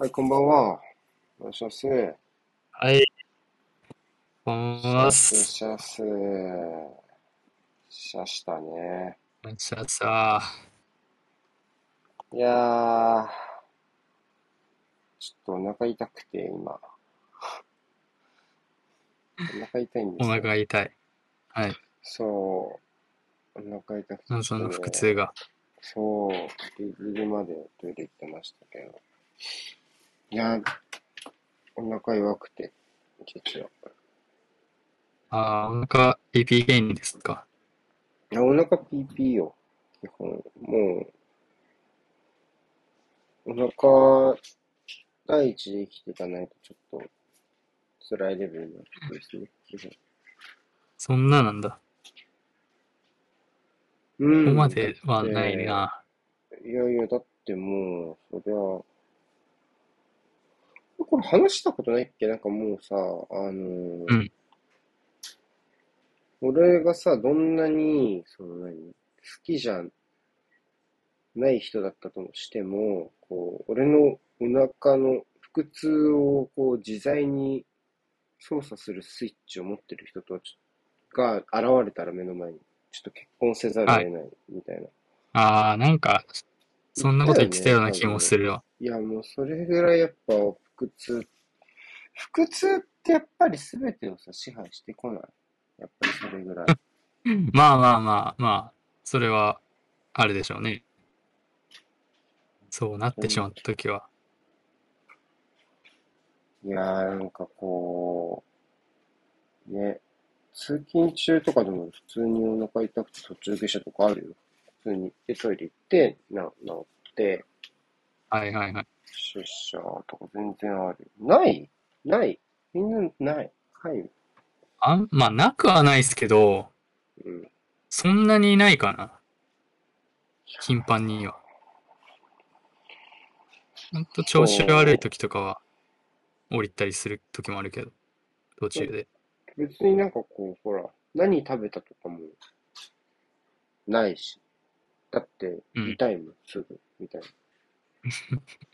はい、こんばんは。お願いします。はい、こんばんは。シャス、シャス。シャしたね。さあさいやー、ちょっとお腹痛くて、今。お腹痛いんでおすよ。腹痛い。はい。そう。お腹痛くて、その腹痛が。そう、ギリギリまでトイレ行ってましたけど。いやー、お腹弱くて、実は。ああ、お腹 PP 原因ですか？いや、お腹 PP よ。基本。もう、お腹、第一で生きていかないとちょっと辛いレベルになってくるですね。基本。そんななんだ。うん。ここまではないて、な。いやいや、だってもう、そりゃ、これ話したことないっけ？なんかもうさ、あのーうん。俺がさ、どんなに、その何、好きじゃない人だったとしても、こう、俺のお腹の腹痛をこう自在に操作するスイッチを持ってる人とが現れたら目の前に、ちょっと結婚せざるをはい。得ないみたいな。ああ、なんか、言そんなこと言ってたような気も分。するわ。いや、もうそれぐらいやっぱ腹痛、腹痛ってやっぱり全てをさ、支配してこない？やっぱりそれぐらい。ま あまあまあまあ、それはあるでしょうね。そうなってしまったときは。いやー、なんかこう、ね、通勤中とかでも普通にお腹痛くて途中下車とかあるよ。普通に。で、トイレ行って、な、治って、はいはいはい。出社とか全然ある。ない？ないみんなない。はい。あん、まあ、なくはないですけど、うん。そんなにないかな。頻繁には。ほんと調子悪いそ時とかは降りたりする時もあるけど、途中で。う。別になんかこう、ほら、何食べたとかもないし。だって、うん。痛いもん、すぐ、みたいな。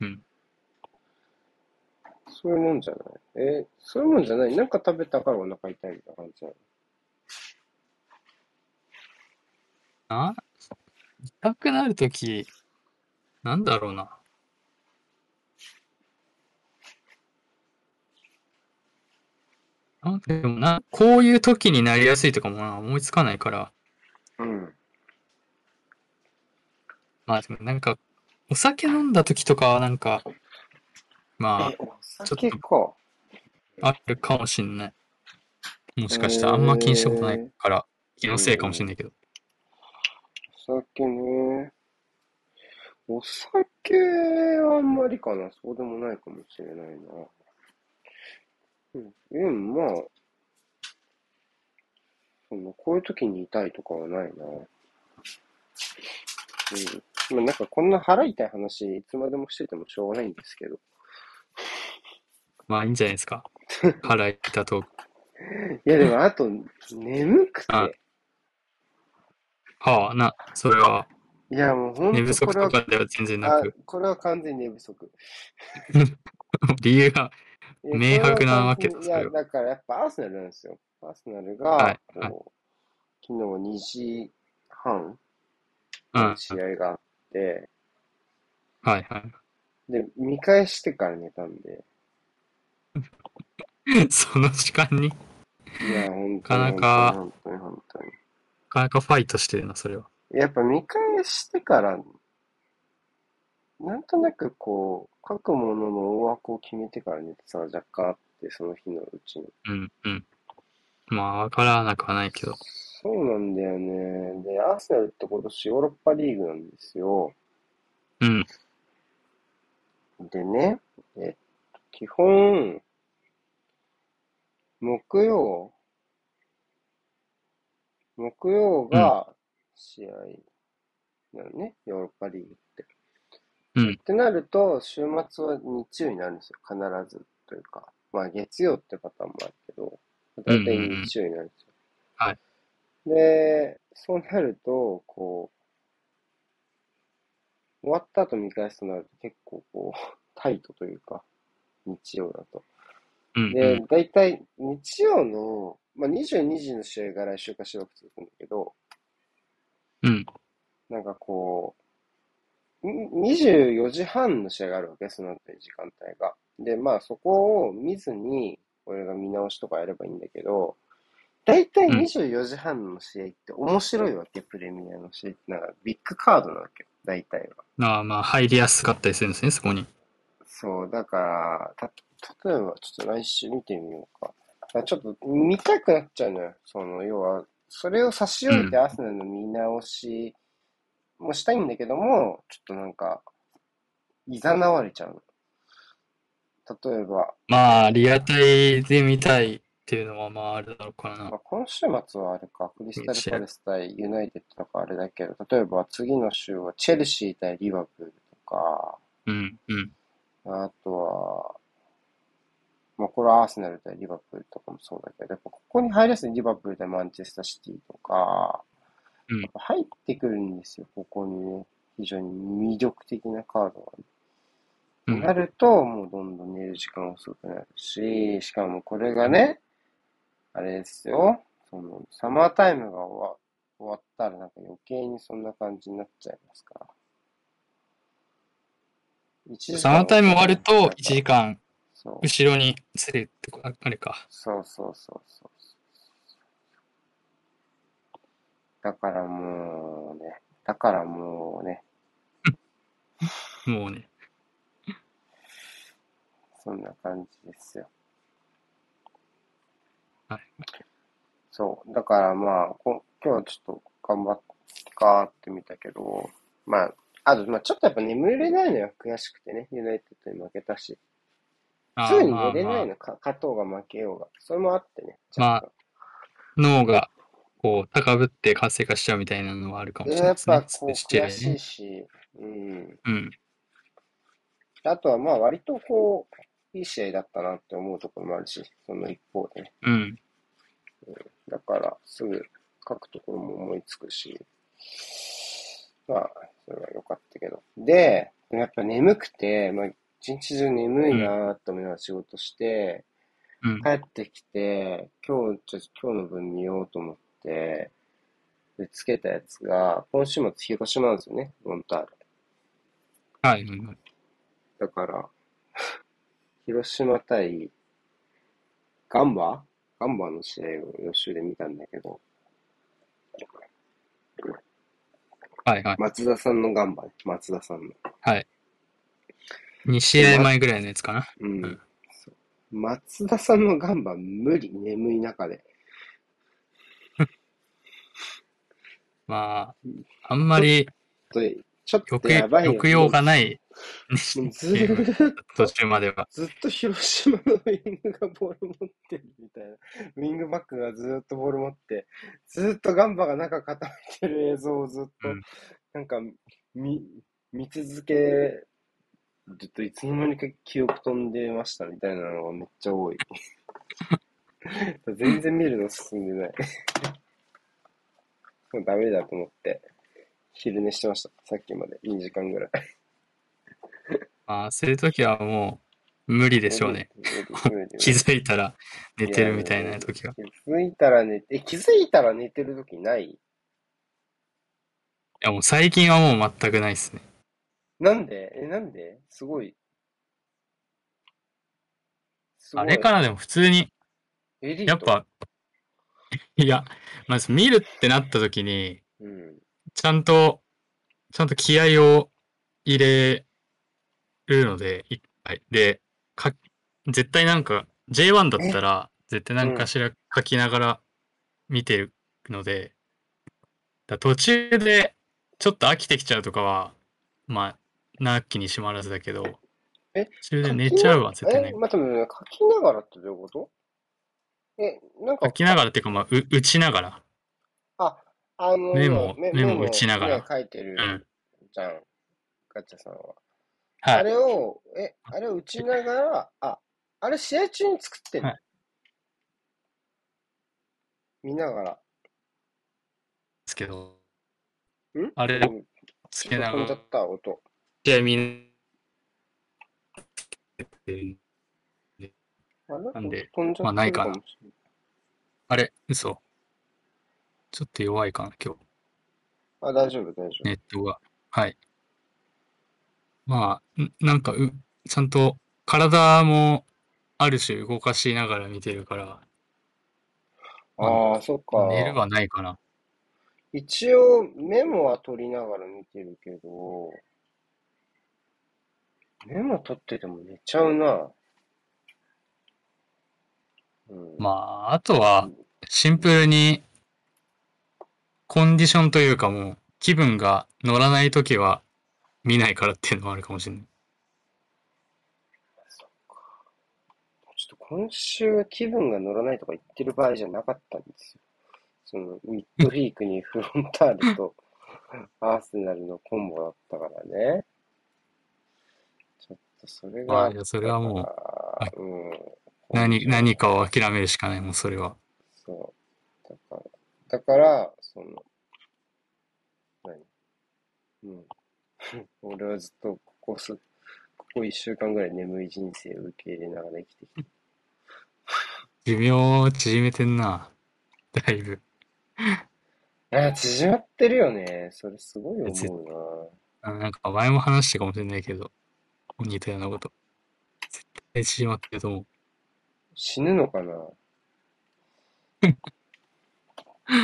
うん。そういうもんじゃない？え、そういうもんじゃない？なんか食べたからお腹痛いみたいな感じなの？あ、痛くなる時、なんだろうな。あ、でもな、こういう時になりやすいとかもな、思いつかないから。うん。まあでもなんか、お酒飲んだ時とかはなんか、まえ、おあ、ちょっと酒か。あるかもしんない。もしかしたらあんま気にしたことないえから、気ー、のせいかもうん。しんないけど。お酒ね。お酒はあんまりかな。そうでもないかもしれないな。うん、うん、まあ、その、こういう時に痛いとかはないな。うん。まあ、なんかこんな腹痛い話、いつまでもしててもしょうがないんですけど。まあいいんじゃないですか。腹痛と。いや、でもあと、眠くあ、て。はあ、な、それは、いや、もうほ寝不足とかでは全然なあ、く、これは完全に寝不足。理由がいや、明白なわけだ、それや、は。だからやっぱアーセナルなんですよ。アーセナルはが、い、はい。こう、昨日2時半試合があって、はい、はい。で、見返してから寝たんで、その時間に、いや、本な当かなか、に本当に本当に本当に。なかなかファイトしてるな、それは。やっぱ見返してから、なんとなくこう、書くものの大枠を決めてから寝てさ、若干あって、その日のうちに。うん、うん。まあ、わからなくはないけど。そうなんだよね。で、アーセナルって今年ヨーロッパリーグなんですよ。うん、でね、えっと、基本、木曜、木曜うん、が試合なのね、ヨーロッパリーグって。うん。ってなると、週末は日曜になるんですよ、必ずというか。まあ、月曜ってパターンもあるけど、うん、大体うん、うん。日曜になるんですよ。はい。で、そうなると、こう、終わった後見返すとなると結構こう、タイトというか、日曜だと。うん、うでん。、大体日曜の、まあ、22時の試合が来週かしばらく続くんだけど、うん。なんかこう、ん24時半の試合があるわけ、その後に時間帯が。で、まあそこを見ずに、俺が見直しとかやればいいんだけど、大体うん24時半の試合って面白いわけ、プレミアの試合って。なんかビッグカードなわけよ、大体は。ああ、まあ、入りやすかったりするんですね、そこに。そう、だから、た、例えばちょっと来週見てみようか。だからちょっと見たくなっちゃうのよ。その、要は、それを差し置いてうんアスナルの見直しもしたいんだけども、ちょっとなんか、いざなわれちゃうの。例えば、まあ、リアタイで見たいっていうのは、まあ、あるだろうからなまあ、。今週末はあれか、クリスタルパレス対ユナイテッドとかあれだけど、例えば次の週はチェルシー対リバプールとか、うん、うん。あとは、まあ、これはアーセナル対リバプールとかもそうだけど、やっぱここに入りやすいリバプール対マンチェスターシティとか、うんやっぱ入ってくるんですよ、ここにね。非常に魅力的なカードが、ね。うんなると、もうどんどん寝る時間遅くなるし、しかもこれがね、あれですよ、その、サマータイムが終わ終わったらなんか余計にそんな感じになっちゃいますから。サマータイム終わると、1時間。後ろにするってあれか。そうそうそうそう。だからもうね、だからもうね、もうね。そんな感じですよ。はい。そう。だからまあ、こ今日はちょっと頑張ってかーってみたけど、まあ、あと、まあちょっとやっぱ眠れないのよ。悔しくてね。ユナイテッドに負けたし。あすぐに寝れないの。か勝とうが負けようが。それもあってね。まあ脳が、こう、高ぶって活性化しちゃうみたいなのはあるかともしれないですね。やっぱこう悔しいし、うん。うん。あとはまあ割とこう、いい試合だったなって思うところもあるし、その一方でね。うん。だから、すぐ書くところも思いつくし、まあ、それは良かったけど。で、やっぱ眠くて、まあ、一日中眠いなーと思いながら仕事して、うん。帰ってきて、今日、ちょ今日の分見ようと思って、で、つけたやつが、今週末広島なんですよね、モンターレ。はいはいはい。だから、広島対ガンバ？ガンバの試合を予習で見たんだけど、はいはい。松田さんのガンバね、松田さんの。はい。2試合前ぐらいのやつかな。うん。うんそう松田さんのガンバ無理、眠い中で。まあ、あんまりとちょっと抑やばいよ。抑揚がない。ずーっ途中までは。ずっと広島のウィングがボール持ってるみたいな。ウィングバックがずーっとボール持って、ずーっとガンバが中固めてる映像をずっと、うんなんか見、見続けるといつの間にか記憶飛んでましたみたいなのがめっちゃ多い。全然見るの進んでない。もうダメだと思って、昼寝してました。さっきまで2時間ぐらい。ま あ、そういう時はもう無理でしょうね。気づいたら寝てるみたいな時は。気づいたら寝て、え気づいたら寝てる時ない？いやもう最近はもう全くないですね。なんで？え、なんで？すごい。すごいあれかなでも普通に、やっぱ、いや、まず見るってなった時に、うん。ちゃんと、ちゃんと気合を入れるので、一回。で、か、絶対なんか、J1 だったら、絶対何かしら書きながら見てるので、だ途中でちょっと飽きてきちゃうとかは、まあ、なきにしもあらずだけど、え途中で寝ちゃうは絶対え、ない。待って待って、書きながらってどういうこと？え、なんか、書きながらっていうか、まあ、う打ちながら。あ、あの、メモメメモ打ちながら今書いてるうん。じゃん。ガチャさんは。はい。あれを、え、あれを打ちながら、あ、あれ試合中に作ってるの、はい見ながら。ですけど、ん？あれうんつけながら飛んじゃっ、た、音。試合見る。あれ？なんでまあないかなあれ？嘘ちょっと弱いかな、今日。あ、大丈夫、大丈夫。ネットが。はい。まあ、んなんかう、ちゃんと体もある種動かしながら見てるから、ああ、そっか。寝るはないかな。一応、メモは取りながら見てるけど、メモ取ってても寝ちゃうな。うん。まあ、あとは、シンプルに、コンディションというかもう、気分が乗らないときは見ないからっていうのもあるかもしれない。ちょっと今週気分が乗らないとか言ってる場合じゃなかったんですよ。その、ミッドフィークにフロンターレと アーセナルのコンボだったからね。ちょっとそれがまあ、いや、それはもう、うん。何、何かを諦めるしかない、もうそれは。そう。だから、だから、その、何？うん。俺はずっとここす、ここ一週間ぐらい眠い人生を受け入れながら生きてきて。寿命縮めてんな。だいぶ。いや、縮まってるよね。それすごい思うな。あなんか前も話したかもしれないけど、似たようなこと。絶対縮まってると思う。死ぬのかな？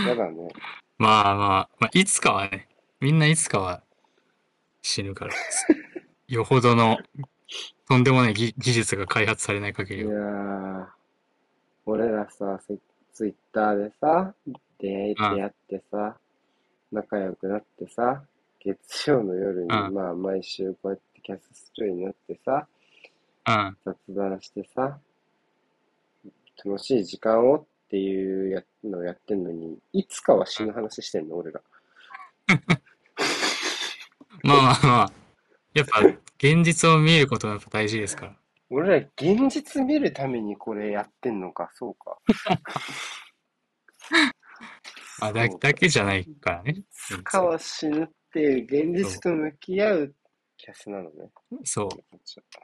やだね。まあまあ、まあ、いつかはね、みんないつかは死ぬからです。よほどの、とんでもない技技術が開発されない限いや。ー、俺らさ、ツツイッターでさ、出会出会ってさ、仲良くなってさ、月曜の夜に、うんまあ毎週こうやってキャスするようになってさ、うん。雑談してさ、楽しい時間をっていうやのをやってんのに、いつかは死ぬ話してんの、俺ら。まあまあまあ、やっぱ現実を見ることが大事ですから。俺ら現実見るためにこれやってんのか、そうか。あだだけじゃないからね。いつかは死ぬっていう現実と向き合うキャスなのね。そう。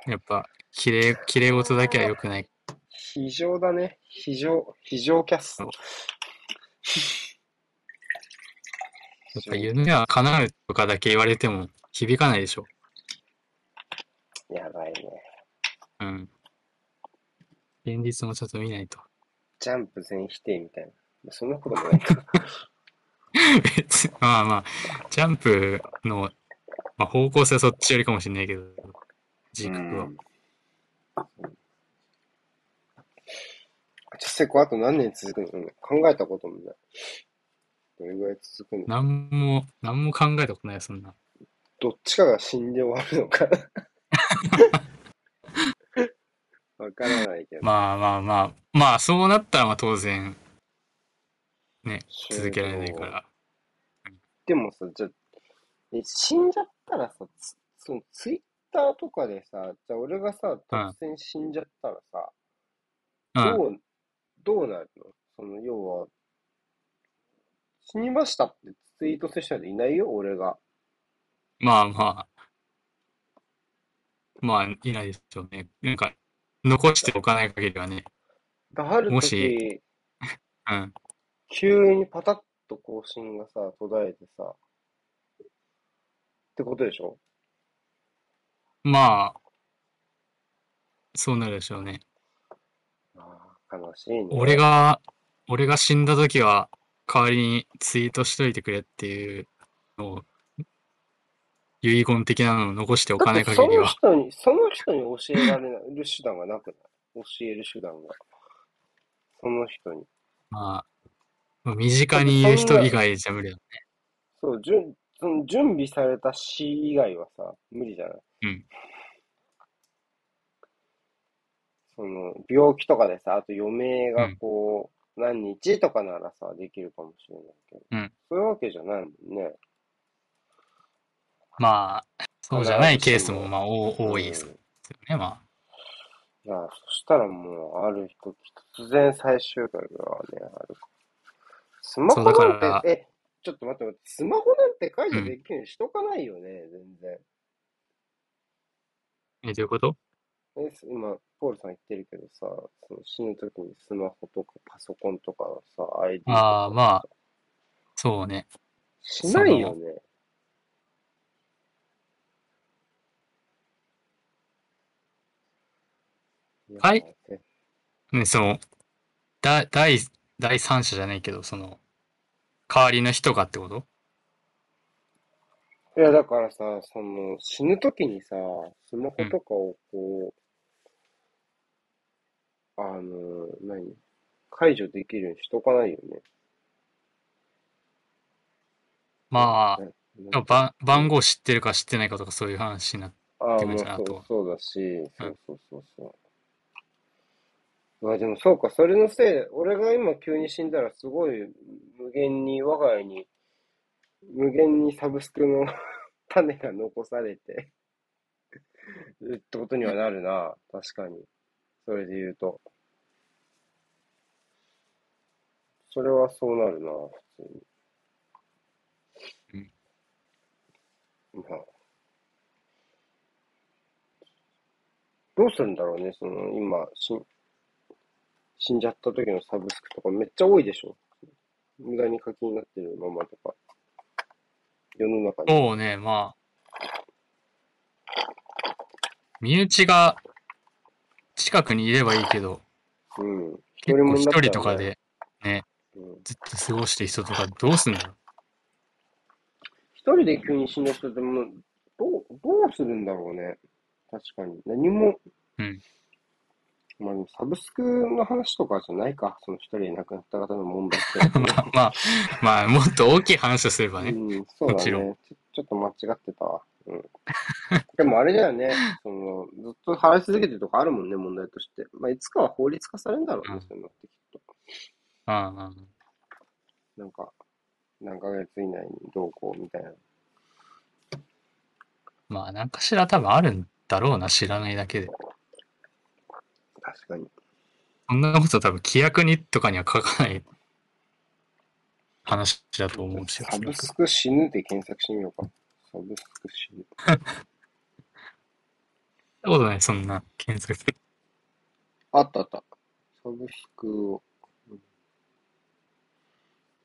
やっぱ、綺麗、綺麗事だけは良くない。非常だね。非常、非常キャス。そうやっぱ夢は叶うとかだけ言われても響かないでしょ。やばいね。うん。現実もちょっと見ないと。ジャンプ全否定みたいな。まあそんなこともないか。別にまあまあ、ジャンプの、まあ、方向性はそっちよりかもしれないけど、軸は。うん実際こうあと何年続くのか考えたこともない。どれぐらい続くのなんも、なんも考えたことない、そんな。どっちかが死んで終わるのか。わからないけど。まあまあまあ、まあそうなったらまあ当然、ね、続けられないから。でもさ、じゃあ、え、死んじゃったらさ、つそのツイッターとかでさ、じゃあ俺がさ、突然死んじゃったらさ、うん。どう、どうなるの？その、要は、死にましたってツイートする人はいないよ、俺が。まあまあ。まあ、いないでしょうね。なんか、残しておかない限りはね。だあるも時し、うん。急にパタッと更新がさ、途絶えてさ、ってことでしょ？まあ、そうなるでしょうね。悲しいね。俺が、俺が死んだ時は、代わりにツイートしといてくれっていうのを、遺言的なのを残しておかない限りは。の人に、その人に教えられる手段がなくない？教える手段が。その人に。まあ、まあ身近にいる人以外じゃ無理だね。そう、じゅんその準備された死以外はさ、無理じゃない？うん。その、病気とかでさ、あと余命がこう、何日とかならさ、できるかもしれないけど。うんそういうわけじゃないもんね。まあ、そうじゃないケースもまあ多多いですうんよね。まいや、そしたらもう、ある日突然最終回がね、ある。スマホなんらて、え、ちょっと待って待って、スマホなんて解除できるようにしとかないよね、全然。あ。え、どういうこと？え今、ポールさん言ってるけどさ、その死ぬときにスマホとかパソコンとかさ、ID とか。ああ、まあ、そうね。しないよね。やはいえね、その、だ、第、第三者じゃないけど、その、代わりの人がってこと？いや、だからさ、その、死ぬときにさ、スマホとかをこう、あの、何？解除できるようにしとかないよね。まあ、ねでも番番号知ってるか知ってないかとかそういう話になって、ああ、ってもうそう感じだなとそうだし、そうそうそうそう。まあでもそうか、それのせいで、俺が今急に死んだらすごい無限に我が家に、無限にサブスクの 種が残されてってことにはなるな、確かに。それで言うと。それはそうなるな、普通に。まあ。どうするんだろうね、その、今、死ん、死んじゃった時のサブスクとかめっちゃ多いでしょ。無駄に課金になってるままとか。世の中に。そうね、まあ、身内が近くにいればいいけど、うん。結構一一人とかでうん。ずっと過ごしてる人とかどうすんだろう一人で急に死んだ人でも、どう、どうするんだろうね。確かに。何も、うん。まあサブスクの話とかじゃないか。その一人で亡くなった方の問題って。まあ、まあ、まあ、もっと大きい話をすればね。うん、そうだもちろね。ちょちょっと間違ってたわ。うん。でもあれだよね。その、ずっと払い続けてるとかあるもんね、問題として。まあ、いつかは法律化されるんだろうね、うんそういうのってきっと。ああ、なんか、何ヶ月以内にどうこうみたいな。まあ、なんかしら多分あるんだろうな、知らないだけで。確かに。そんなこと多分規約にとかには書かない話だと思うし。サブスク死ぬで検索してみようか。サブスク死ぬ。そんなことない、そんな検索。あったあった。サブスクを。うん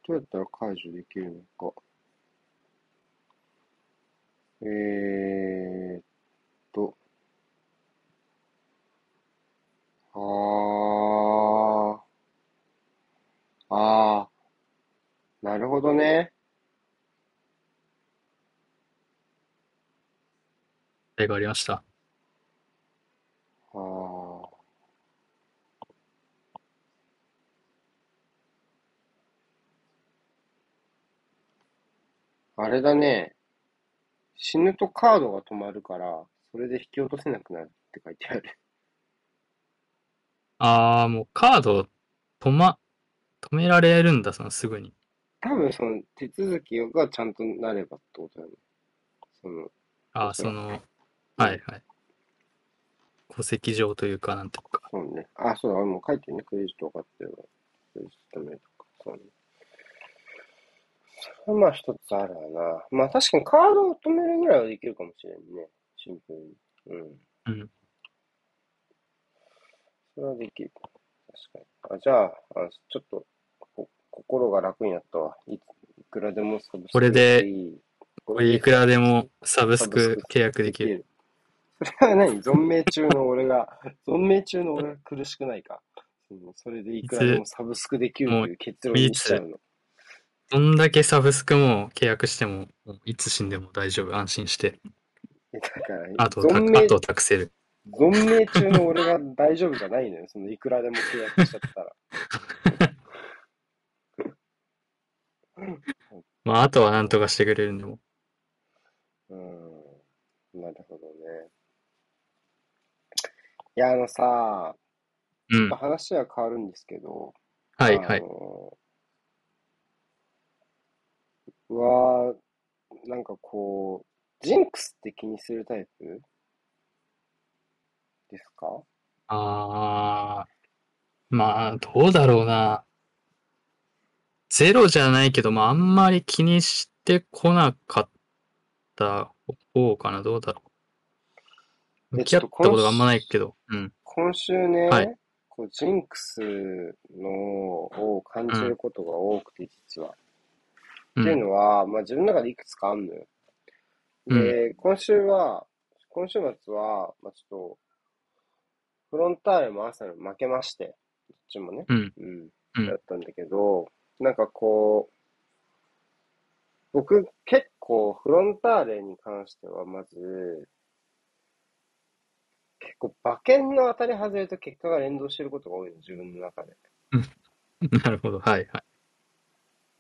どうやったら解除できるのか。えーっと。あー。あー。なるほどね。例がありました。あー。あれだね。死ぬとカードが止まるから、それで引き落とせなくなるって書いてある。ああ、もうカード止ま、止められるんだ、そのすぐに。多分その手続きがちゃんとなればってことだよね。その、ああ、その、はいはい。戸籍上というか、なんていうか。そうね。あ、そうだ、もう書いてるね。クレジット分かってるわ。クレジット名とか。そうね。それはまあ一つあるわな。まあ確かにカードを止めるぐらいはできるかもしれんね。シンプルに。うん。うん。それはできる。確かに。あ、じゃあ、あちょっと、こ心が楽になったわ。いいくらでもサブスクこれでいい。これいくらでもサブスク契約できる。る。それは何？存命中の俺が、存命中の俺が苦しくないか？うんそれでいくらでもサブスクできるという結論にしちゃうの。どんだけサブスクも契約しても、いつ死んでも大丈夫、安心して。だから、あと、あと託せる。存命中の俺が大丈夫じゃないのよ。そのいくらでも契約しちゃったら。まあ、あとは何とかしてくれるんでも。うん。なるほどね。いや、あのさ、うん。話は変わるんですけど、はいはい。うわーなんかこう、ジンクスって気にするタイプですか？ああ、まあ、どうだろうな。ゼロじゃないけど、まあ、あんまり気にしてこなかった方かな。どうだろ向き合ったことがあんまないけど。うん。今週ね、はいこうジンクスのを感じることが多くて、実は。う。っていうんのは、まあ自分の中でいくつかあるのよ。うんで、今週は、今週末は、まあちょっと、フロンターレもアーセナルも負けまして、どっちもね。うん。うん。うんだったんだけど、なんかこう、僕結構フロンターレに関してはまず、結構馬券の当たり外れと結果が連動してることが多いの、自分の中で。なるほど。はいはい。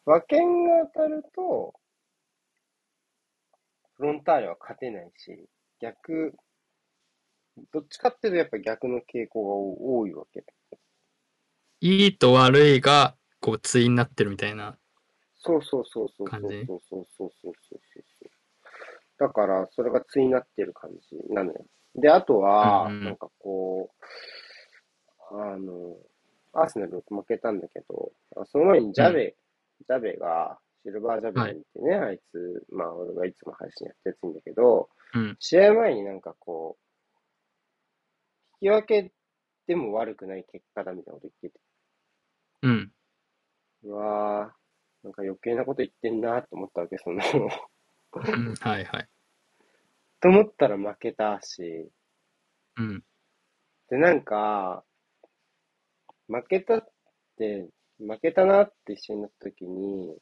馬券が当たると、フロンターレは勝てないし、逆、どっちかっていうとやっぱ逆の傾向が多いわけ。いいと悪いが、こう、対になってるみたいな。そうそうそうそうそうそうそうそうそうそうそう。だから、それが対になってる感じなのよ。で、あとは、うんうんなんかこう、あの、アーセナル負けたんだけど、その前にジャベ、ジャベが、シルバージャベってね、あいつ、まあ俺がいつも配信やってるやついんだけど、うん。試合前になんかこう、引き分けでも悪くない結果だみたいなこと言ってて、うん。うわー、なんか余計なこと言ってんなと思ったわけ、その、うんはいはい。と思ったら負けたし、うん。で、なんか、負けたって、負けたなって一緒になった時に、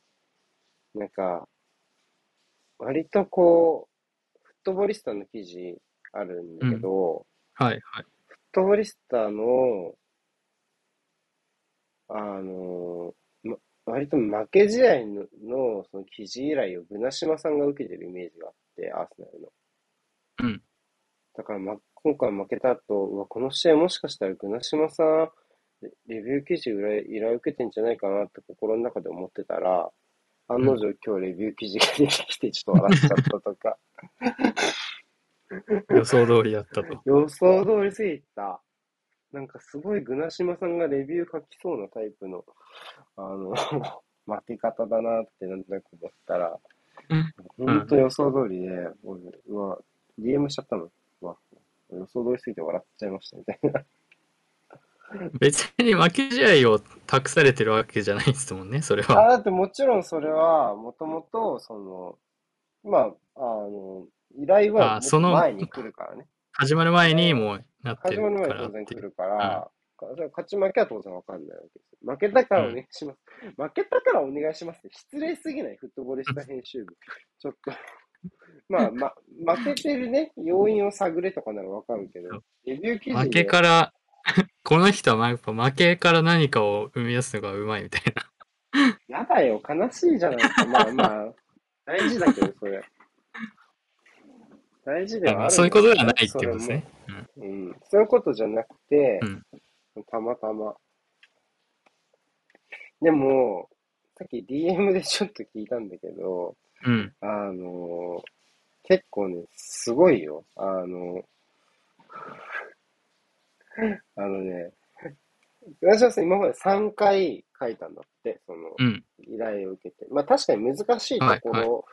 なんか、割とこう、フットボリスタの記事あるんだけど、はいはい。フットボリスタの、あの、ま、割と負け試合ののその記事依頼をグナシマさんが受けてるイメージがあって、アーセナルの。うん。だから、ま、今回負けた後、うわ、この試合もしかしたらグナシマさん、レレビュー記事依頼依頼受けてんじゃないかなって心の中で思ってたら、案の定今日レビュー記事が出てきてちょっと笑っちゃったとか、予想通りだったと。予想通りすぎた。なんかすごいグナシマさんがレビュー書きそうなタイプの、あの、負け方だなってなんとなく思ったら、うんほんと予想通りで、俺、うわ、DM しちゃったの？うわ、予想通りすぎて笑っちゃいましたみたいな。別に負け試合を託されてるわけじゃないですもんね、それあ、は。だってもちろんそれは、もともと、その、まあ、あの、依頼はあその前に来るからね。始まる前にもうなってる始まる前に。当然来るから、か勝ち負けは当然わかんないわけですよ。負けたからお願いします。負けたからお願いしますって失礼すぎない？フットボールした編集部。ちょっと。まあ、ま、負けてるね、要因を探れとかならわかるけど、レビュー記事負けで、から、この人はやっぱ負けから何かを生み出すのがうまいみたいな。やだよ、悲しいじゃないか。まあまあ、大事だけど、それ。大事ではあるそういうことではないってことですね。うん、そういうことじゃなくて、うんたまたま。でも、さっき DM でちょっと聞いたんだけど、うん。あの結構ね、すごいよ。あの、あのね、浦島さん今まで3回書いたんだって、その、うん。依頼を受けて。まあ確かに難しいところ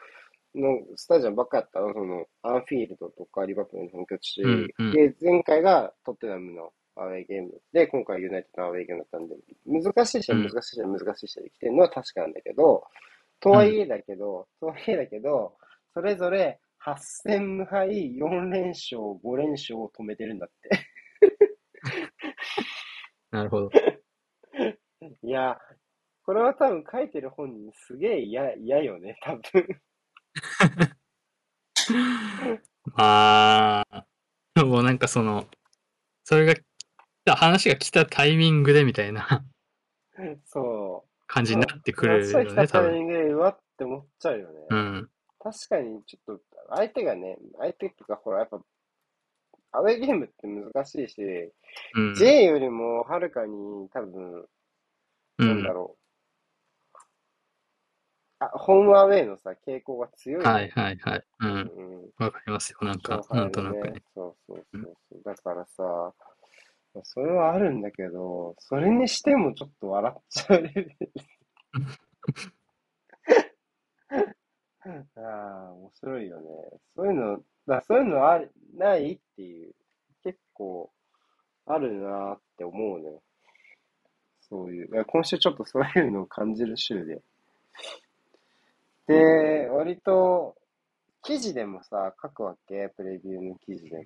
のスタジアムばっかやったら、その、アンフィールドとかリバプールの本拠地、うんうんで、前回がトッテナムのアウェーゲームで、今回ユナイテッドのアウェーゲームだったんで、難しい試合、うん難しい試合、難しい試合できてるのは確かなんだけど、とはいえだけど、とはいえだけど、それぞれ8戦無敗、4連勝、5連勝を止めてるんだって。なるほど。いや、これは多分書いてる本人すげえ嫌、嫌よね、多分。まあ、もうなんかその、それが、話が来たタイミングでみたいなそう。感じになってくる話が来よね、多分。たタイミングでうわって思っちゃうよね。うん。確かにちょっと、相手がね、相手とかほら、やっぱ、アウェーゲームって難しいし、うん。J よりもはるかに多分、うんなんだ。ろう。あ、ホームアウェイのさ、傾向が強いよはいはいはい。うん。うん。わかりますよ。なんか、勝敗なんとなのくね。そうそうそうそう。だからさ、それはあるんだけど、それにしてもちょっと笑っちゃうレベル。ああ、面白いよね。そういうの、だそういうのあるないっていう。あるなーって思うのよ。そういう。今週ちょっとそういうのを感じる週で。で、割と、記事でもさ、書くわけ、プレビューの記事でも。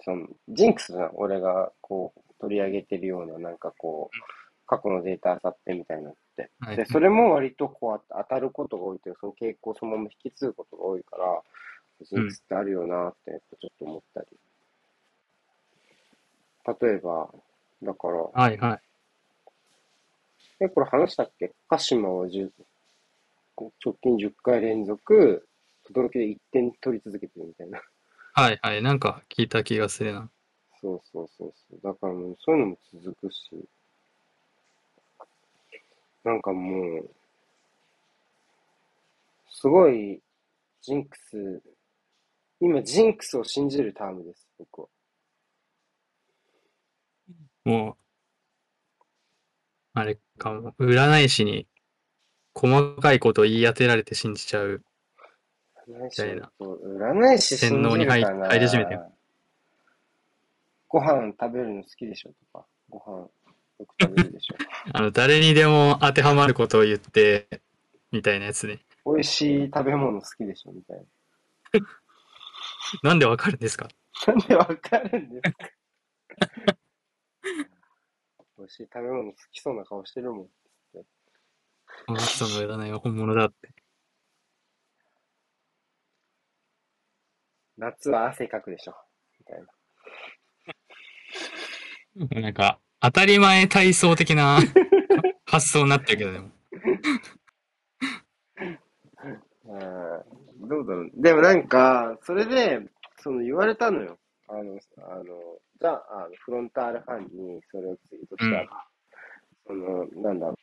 その、ジンクスじゃん、俺がこう、取り上げてるような、なんかこう、過去のデータ漁ってみたいなのって。はいで、それも割とこう、当たることが多いというか、その傾向をそのまま引き継ぐことが多いから、ジンクスってあるよなって、やっぱちょっと思ったり。例えば、だから、はいはい。え、これ話したっけ？鹿島は10直近10回連続、轟で1点取り続けてるみたいな。はいはい。なんか聞いた気がするな。そうそうそうそう。だからもうそういうのも続くし、なんかもう、すごい、ジンクス、今、ジンクスを信じるタームです、僕は。もう、あれかも。占い師に細かいことを言い当てられて信じちゃう。占い師たいな占い師信洗脳に入り始めてるご飯食べるの好きでしょとか、ご飯よく食べるでしょ。あの、誰にでも当てはまることを言って、みたいなやつね。美味しい食べ物好きでしょみたいなんでわかるんですか？な。なんでわかるんですか？美味しい食べ物好きそうな顔してるもん。この人の占いは本物だって。夏は汗かくでしょみたいな。なんか、当たり前体操的な 発想になってるけど、でも。うんどうだろう。でもなんか、それで、その言われたのよ。あの、あの、じゃあ、あのフロンターレファンにそれをツイートしたら、その、なんだろ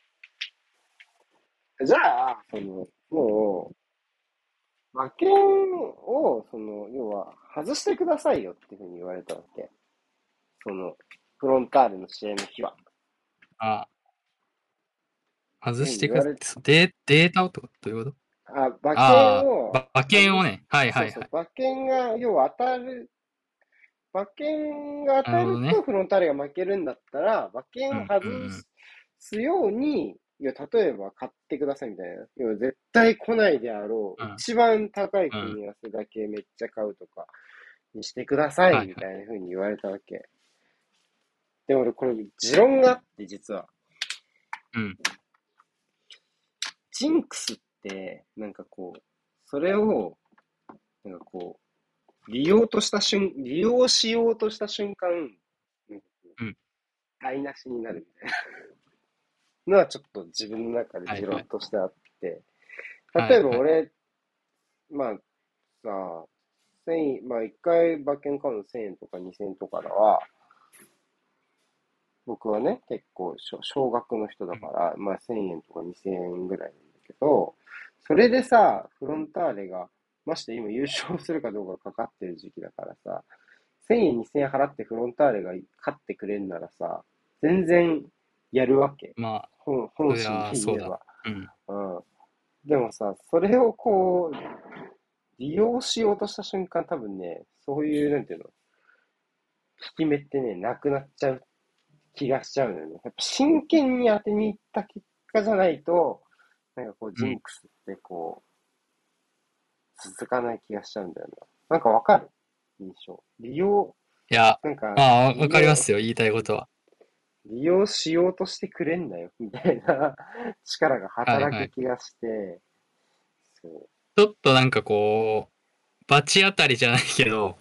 う。じゃあ、その、もう、馬券を、その、要は、外してくださいよっていうふうに言われたわけ。その、フロンターレの試合の日は。ああ。外してくれださい。デデータをってことどういうこと？あ、馬あ券を、あ、馬券をね。はいはいそうそうはい。馬券が、要は当たる、馬券が当たるとフロンターレが負けるんだったら、馬券を外すように、いや、例えば買ってくださいみたいな。要は絶対来ないであろう、うん一番高い組み合わせだけめっちゃ買うとかにしてくださはいはいいみたいな風に言われたわけ。で、俺これ、持論があって、実は。うん。ジンクスって、なんかこう、それを、なんかこう、利用とした瞬、利用しようとした瞬間、ううん台無しになるみたいなのはちょっと自分の中で持論としてあって、はい例えば俺、まあ、さ、1000円、まあ一回馬券買うの1000円とか2000円とかだは、僕はね、結構小少額の人だから、まあ1000円とか2000円ぐらいなんだけど、それでさ、フロンターレが、まして今優勝するかどうかかかってる時期だからさ、1000円2000円払ってフロンターレが勝ってくれんならさ、全然やるわけ。まあ、本本心で言えば。うん。うん。でもさ、それをこう、利用しようとした瞬間、多分ね、そういう、なんていうの、効き目ってね、なくなっちゃう気がしちゃうのよね。やっぱ真剣に当てに行った結果じゃないと、なんかこう、ジンクスってこう、続かない気がしちゃうんだよな。なんかわかる？印象。利用、いや、なんか、まあ、わかりますよ。言いたいことは。利用しようとしてくれんなよ、みたいな力が働く気がして、そう。ちょっとなんかこう、罰当たりじゃないけど、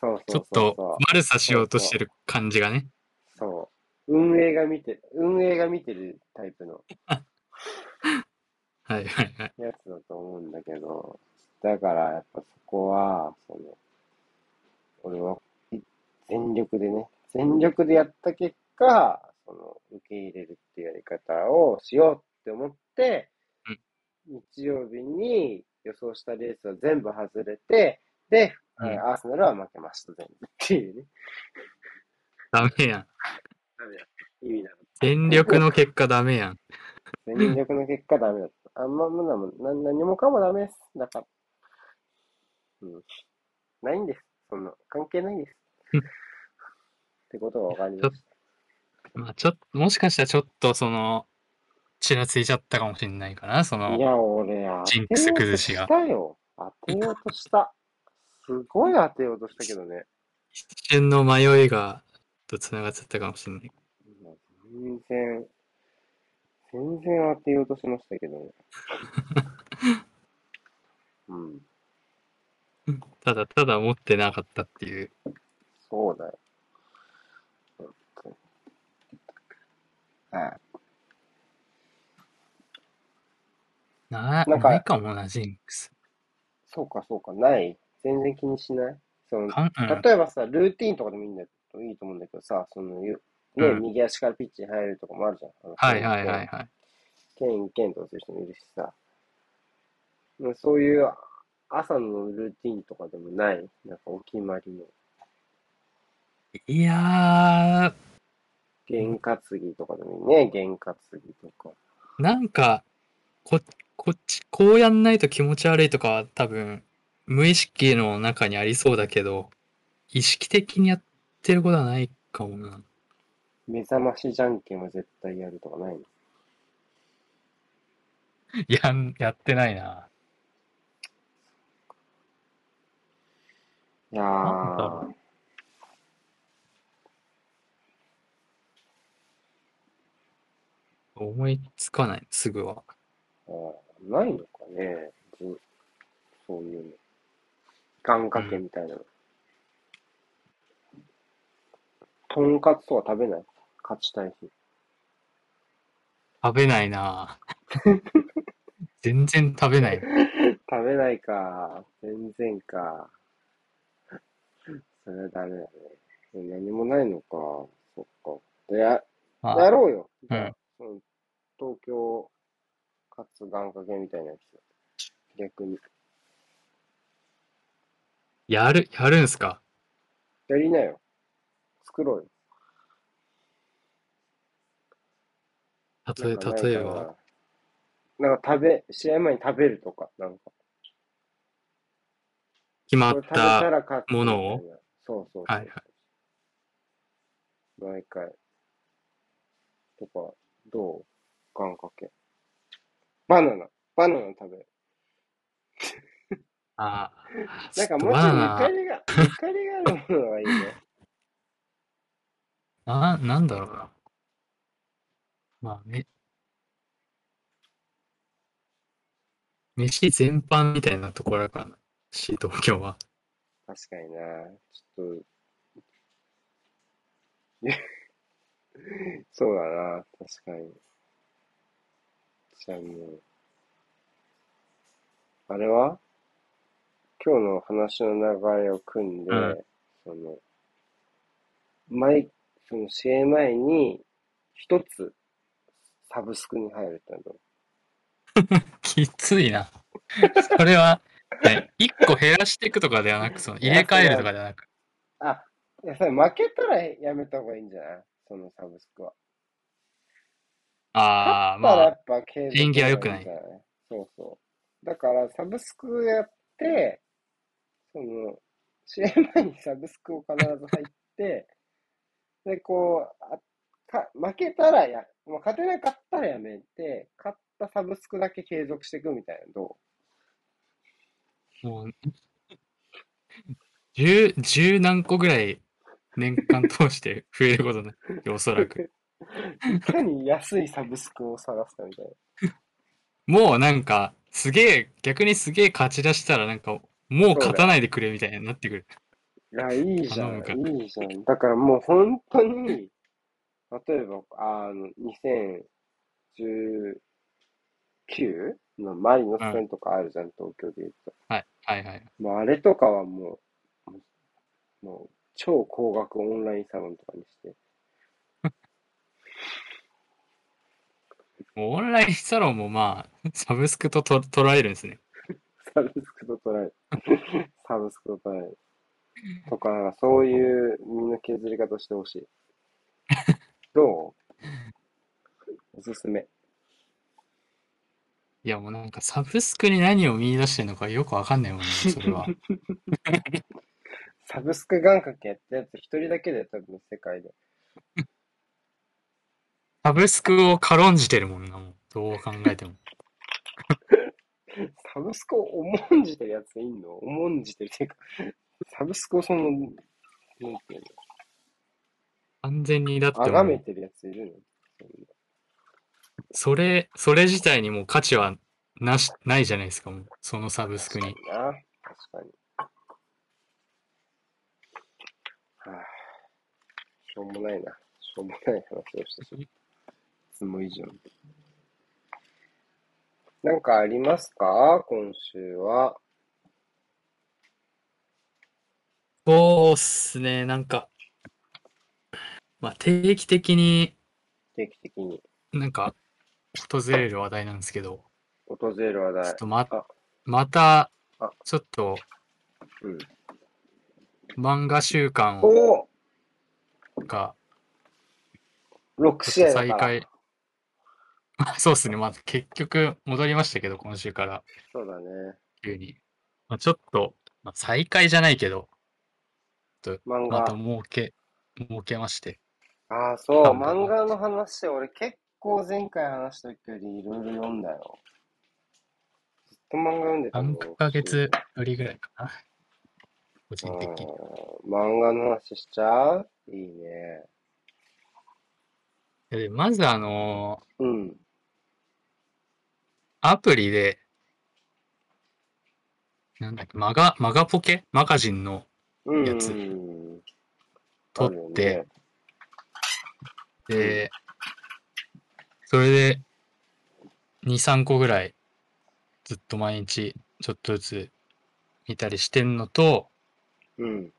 そうちょっそうそうと悪さしようとしてる感じがね。そう。運営が見て、運営が見てるタイプの はいはいはい。やつだと思うんだけど、だからやっぱそこは、その、俺はい全力でね、全力でやった結果、その、受け入れるっていうやり方をしようって思って、日曜日に予想したレースは全部外れて、で、うんえーアーセナルは負けました、全部っていうね。ダメやん。ダメだ意味なかった。全力の結果ダメやん。全力の結果ダメだった。あんまもなもな何もかもダメです。だから。うん。ないんです。そんな、関係ないです。ってことが分かりましまあちょっと、もしかしたらちょっとその、ちらついちゃったかもしれないかな、そた。のい、や、俺、当てジンクスようと崩しがしたよ。当てようとした。すごい当てようとしたけどね。一瞬の迷いが、と繋がっちゃったかもしれない。全然、全然当てようとしましたけどね。うん、ただただ持ってなかったっていう。そうだよ。はい。な、なんかないかもな、ジンクス。そうか、そうか、ない？全然気にしない？その。例えばさ、ルーティンとかでもいいんだといいと思うんだけどさ、その、ゆね、うん右足からピッチに入るとかもあるじゃん。はいはいはいはい。ケンケンとする人もいるしさ。まあそういう朝のルーティンとかでもない？なんかお決まりの。いや験担ぎとかでもいいね。験担ぎとか。ー、なんか、こ、こっち、こうやんないと気持ち悪いとかは多分、無意識の中にありそうだけど、意識的にやってることはないかもな。目覚ましじゃんけんは絶対やるとかないの？やん、やってないな。いやなんだーろ、思いつかない、すぐは。あーないのかね。ずそういうの。願掛けみたいなの。とんかつとか食べない勝ちたい日。食べないな。全然食べない。食べないか。全然か。それはダメだね。何もないのか。そっか。や、まあ、やろうよ。うん東京かつ願掛けみたいなやつ。逆に。やる、やるんすか？やりなよ。作ろうよ。例え、なんか例えば。なんか食べ、試合前に食べるとか、なんか。決まっこれ食べたた。ら勝つものを？みたいなそうそうそう。はいはい毎回。とか、どう？願掛け。バナナ。バナナ食べる。ああ、なんかちょっともうちょいナナ、かりが、ゆかりがあるものがいいね。な、なんだろうな。まあ、め、飯全般みたいなところだからな。し、東京は。確かにな。ちょっと、そうだな。確かに。じゃあもう、あれは？今日の話の流れを組んで、うんその、前、その試合前に、一つ、サブスクに入るってのはどう？きついな。それは、ね、一個減らしていくとかではなく、その入れ替えるとかではなく、あ、いや、それ負けたらやめた方がいいんじゃない？そのサブスクは。ああ、まあ、っぱ継続縁起は良くない？そうそう。だからサブスクやって、その、試合前にサブスクを必ず入って、で、こう、あか負けたらや、まあ、勝てなかったらやめて、勝ったサブスクだけ継続していくみたいなのどもう、十、十何個ぐらい年間通して増えることになる、おそらく。ういかに安いサブスクを探すかみたいな。もうなんか、すげえ、逆にすげえ勝ち出したらなんか、もう勝たないでくれみたいになってくる。いや、いいじゃん、いいじゃん。だからもう本当に、例えば、あの、2019のマリノス戦とかあるじゃん、東京で言うと。はい、はい、はい。もうあれとかはもう、もうもう超高額オンラインサロンとかにして。もうオンラインサロンもまあ、サブスクとと捉えるんですね。サブスクと捉える。サブスクと捉える。とか、なんかそういう身の削り方してほしい。どう？おすすめ。いやもうなんかサブスクに何を見出してるのかよくわかんないもんね、それは。サブスク願掛けやったやつ一人だけで多分世界で。サブスクを軽んじてるもんな、もう。どう考えても。サブスクを重んじてるやついんの？重んじてるっていうか、サブスクをその、なんていう完全にだっての、もう崇めてるやついるの？それ、それ自体にもう価値はなし、ないじゃないですか、もう。そのサブスクに。確かにな。確かに。はあ、しょうもないな。しょうもない話をしてしまう。いつも以上に。なんかありますか？今週は。そうっすね、なんか、まあ定期的に定期的になんか訪れる話題なんですけど、訪れる話題ちょっ。とまあ、またあ、ちょっとうん。漫画週間をおがお !6 試合だ再から。開。そうっすね、まあ結局戻りましたけど、今週からそうだね。急に。まあ、ちょっと、まあ、再開じゃないけど、と漫また画。儲け、儲けまして。ああ、そう。漫画の話、俺結構前回話した時よりいろいろ読んだよ。ずっと漫画読んでたの3ヶ月ぶりぐらいかな。個人的に。うん漫画の話しちゃう？いいね。でまずあのーうん。アプリで、なんだっけ、マガ、マガポケ？マガジンのうん。やつうん撮あるよって、ねで、それで、2、3個ぐらい、ずっと毎日、ちょっとずつ見たりしてんのと、うん。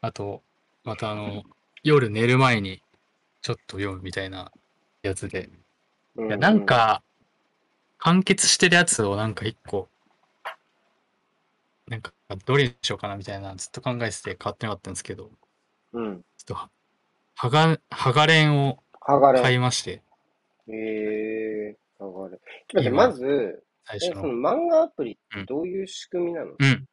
あと、またあの、夜寝る前に、ちょっと読むみたいなやつで。ういや、なん、か、完結してるやつをなんか一個、なんか、どれにしようかなみたいな、ずっと考えてて変わってなかったんですけど、うん。ちょっとは、はが、はがれんを剥がれ。買いまして、ええー、剥がれ。ちょっと待って、今まず、え、最初の。その漫画アプリってどういう仕組みなの、うん。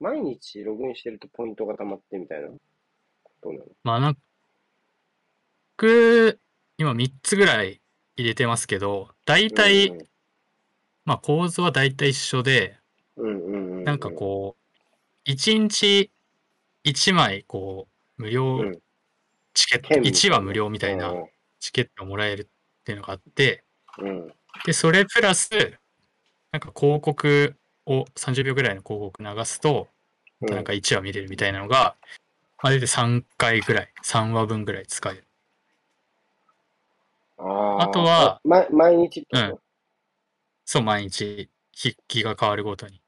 毎日ログインしてるとポイントが溜まってみたいなことなの？まあ、なん僕、今3つぐらい入れてますけど、大体、まあ構図は大体一緒で、うんうんうんうん。なんかこう、1日1枚、こう、無料うんチケット、券みたいな1話無料みたいなチケットをもらえるっていうのがあって、うん。うん。で、それプラス、なんか広告を、30秒ぐらいの広告流すと、うんなんか1話見れるみたいなのが、まあ、出て3回ぐらい、3話分ぐらい使える。あーあとはえま、毎日ってこそう、毎日、筆記が変わるごとに。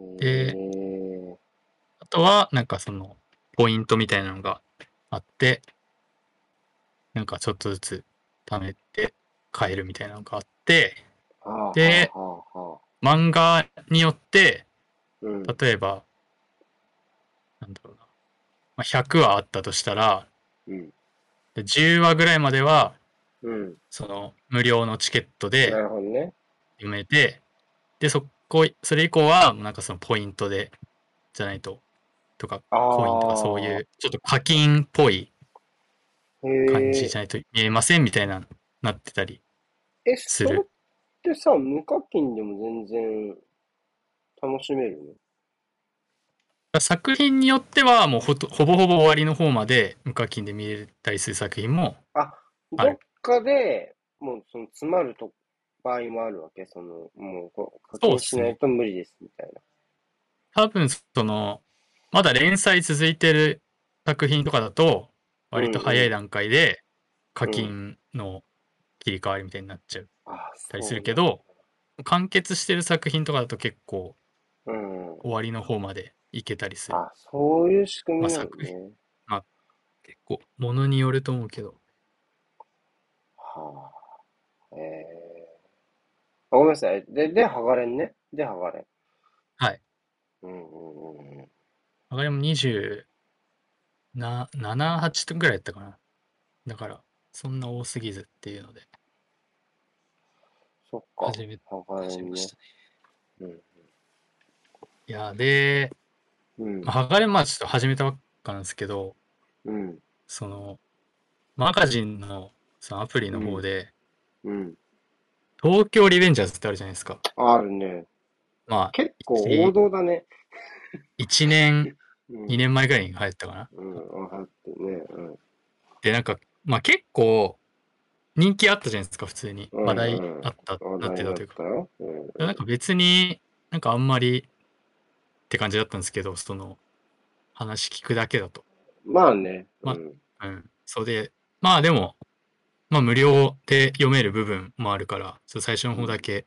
とであとは、なんかその、ポイントみたいなのがあって、なんかちょっとずつ貯めて買えるみたいなのがあって、はあで漫画によって、うん。例えば、なんだろうな、まあ、100話あったとしたら、うん。で10話ぐらいまでは、うん。その無料のチケットなでるほどね。読めて、で、そこ、それ以降は、なんかそのポイントで、じゃないと、とか、コインとかそういう、ちょっと課金っぽいへ感じえじゃないと見えませんみたいな、なってたり。え、する。それってさ、無課金でも全然楽しめるの？作品によっては、もうほとほぼほぼ終わりの方まで無課金で見れたりする作品も、はいどっかでもうその詰まると場合もあるわけ？その、もうこう課金しないと無理ですみたいな。多分その、まだ連載続いてる作品とかだと、割と早い段階で課金の切り替わりみたいになっちゃうあたりするけど、完結してる作品とかだと結構。終わりの方までいけたりする。あ、そういう仕組みなのまあ。結構、ものによると思うけど。はあ。ええあごめんなさい。で、で、剥がれんね。で、剥がれん。はい。うんうんうんうん。あれも20な、7、8ぐらいやったかな。だから、そんな多すぎずっていうので、そっか。始め、剥がれんね始めまし。たね。うん。いや、で、うんまあ、。ハガレンまあちょっと始めたばっかなんですけど、うん。その、マガジンのそのアプリの方で、うん。東京リベンジャーズってあるじゃないですか。あるね。まあ、結構王道だね。1年、うん。2年前ぐらいに流行ったかな。うん、分かってね。うん。で、なんか、まあ結構、人気あったじゃないですか、普通に。うん話題あった、話なってたというか。なんか別に、なんかあんまりって感じだったんですけど、その、話聞くだけだと。まあね。まうん。うん。そうで、まあでも、まあ無料で読める部分もあるから、ちょっと最初の方だけ、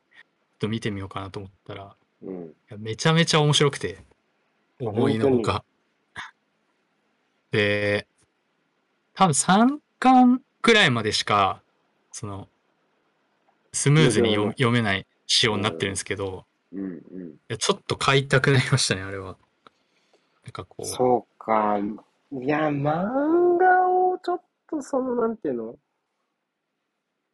と見てみようかなと思ったら、うん。めちゃめちゃ面白くて、思いのほか。で、多分3巻くらいまでしか、その、スムーズに読読めない仕様になってるんですけど、うん。うん。いやちょっと買いたくなりましたね、あれは。なんかこう、そうか。いや、漫画をちょっとその、なんていうの？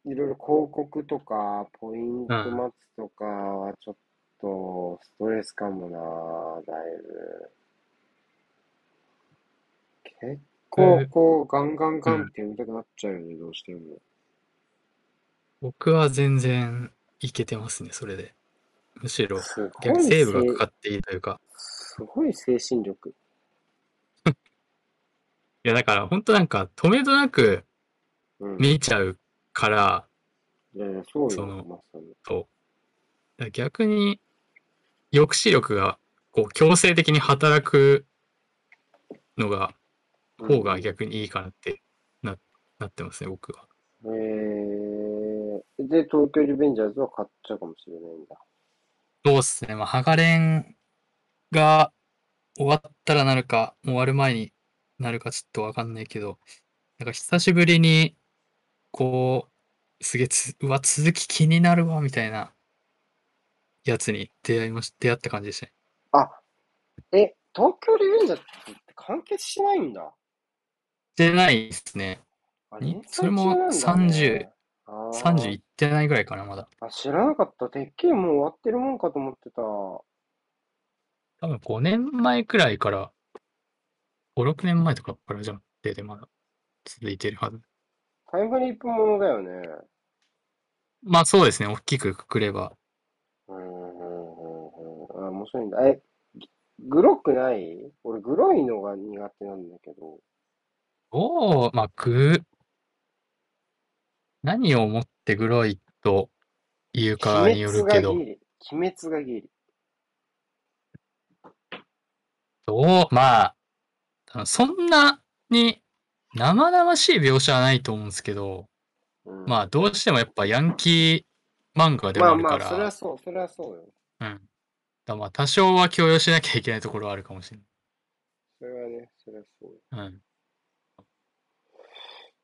いろいろ広告とか、ポイント待つとかはちょっとストレスかもな、だいぶ。結構、こう、ガンガンガンって読みたくなっちゃうよね、どうしても。僕は全然いけてますね、それで。むしろ、すご逆セーブがせかかっていいというか、すごい精神力。いやだから本当なんか止めどなくうん。見ちゃうから、いやいや、そうよ、そのまさに。逆に抑止力がこう強制的に働くのが、方が逆にいいかなってななってますね、僕は。えー、で、東京リベンジャーズは買っちゃうかもしれないんだ。そうっすね。まあ、ハガレンが終わったらなるか、もう終わる前になるかちょっとわかんないけど、なんか久しぶりに、こう、すげえつ、うわ、続き気になるわ、みたいなやつに出会いまし、出会った感じでしたね。あ、え、東京リベンジャーズって完結しないんだ。してないですね。あに連載それも中なんだねあー30いってないぐらいかな、まだ。あ、知らなかった。てっきりもう終わってるもんかと思ってた。多分5年前くらいから、5、6年前とかからじゃなくて、でまだ続いてるはず。タイムリープものだよね。まあそうですね、大きくくくれば。うん、うん、うん、うん。あ、面白いんだ。え、グロくない？俺、グロいのが苦手なんだけど。おお、まあ、ぐ、何をもってグロいというかによるけど、鬼滅がギリ。鬼滅がギリ。どう、まあ、そんなに生々しい描写はないと思うんですけど、うん、まあ、どうしてもやっぱヤンキー漫画でもまあまあ、あるから、それはそう、それはそうよ。うん。だまあ、多少は許容しなきゃいけないところはあるかもしれそれはね、それはそう。うん。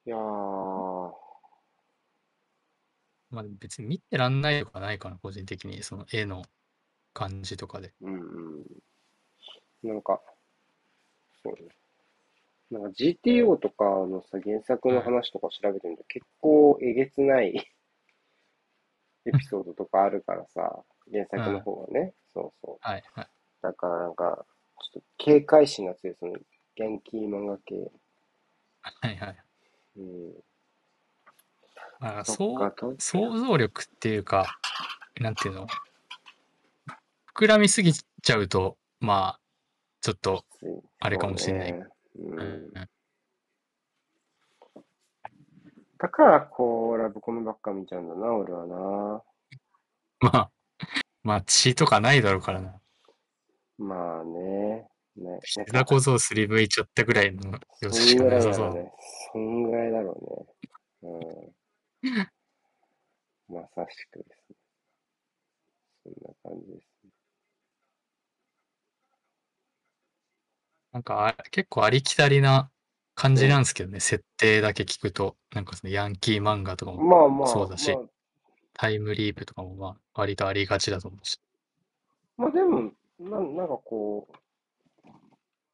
いやー、まあ、別に見てらんないとかないかな、個人的に、その絵の感じとかで。うんうん。なんか、そうね。なんか GTO とかのさ、原作の話とか調べてみると結構えげつない エピソードとかあるからさ、原作の方はね。そうそう。はい、はい。だからなんか、ちょっと警戒心が強い、その、ヤンキー漫画系。はい、はい。うん。まあ、そそうっか、と、想像力っていうか、なんていうの、膨らみすぎちゃうと、まあ、ちょっと、あれかもしれないそうんだから、こう、ラブコメばっか見ちゃうんだな、俺はな。まあ、まあ、血とかないだろうからな。まあね。ね。膝小僧すりむいちゃったぐらいの描写しかないさそう。だろうね。そんぐらいだろうね。うん。まさしくですね。そんな感じですなんか、あ結構ありきたりな感じなんですけどね、設定だけ聞くと、なんかそのヤンキー漫画とかもまあまあ、そうだしまあ、タイムリープとかもまあ、割とありがちだと思うし。まあでも、ななんかこう、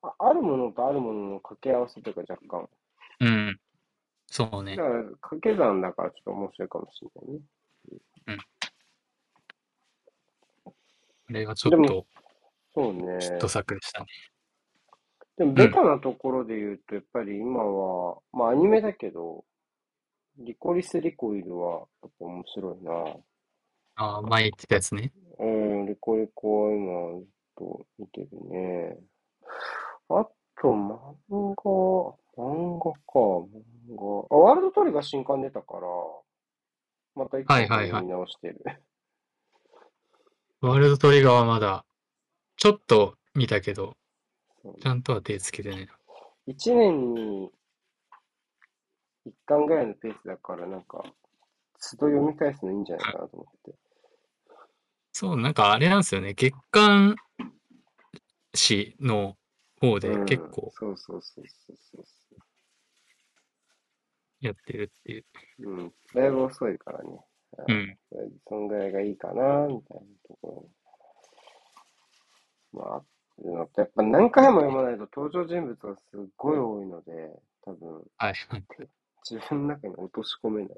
ああるものとあるものの掛け合わせというか若干。うん。そうねだ。から掛け算だからちょっと面白いかもしれないね。あれがちょっでとそうね。ヒット作でしたね。でも、ベタなところで言うと、やっぱり今は、まあアニメだけど、リコリス・リコイルは、やっぱ面白いな。ああ、前言ってたやつね。うん、リコリコは今、ずっと見てるね。あと、漫画、漫画か、漫画。あ、ワールドトリガー新刊出たから、また一個はいはいはい見直してる。ワールドトリガーはまだ、ちょっと見たけど、ちゃんとは手つけてないな。一年に一巻ぐらいのペースだから、なんか、都度読み返すのいいんじゃないかなと思って。そう、なんかあれなんですよね。月刊誌の方でうん結構そうそうそうそうそうそやってるっていう。う。うん。だいぶ遅いからね。うん。そんぐらいがいいかな、みたいなところ。まあ、でもやっぱ何回も読まないと登場人物がすっごい多いので、多分はい。自分の中に落とし込めない